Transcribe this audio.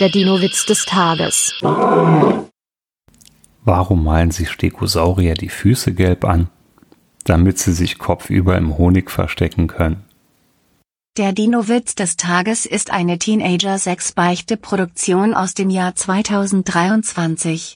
Der Dino-Witz des Tages. Warum malen sich Stegosaurier die Füße gelb an? Damit sie sich kopfüber im Honig verstecken können. Der Dino-Witz des Tages ist eine Teenager-6-Beichte-Produktion aus dem Jahr 2023.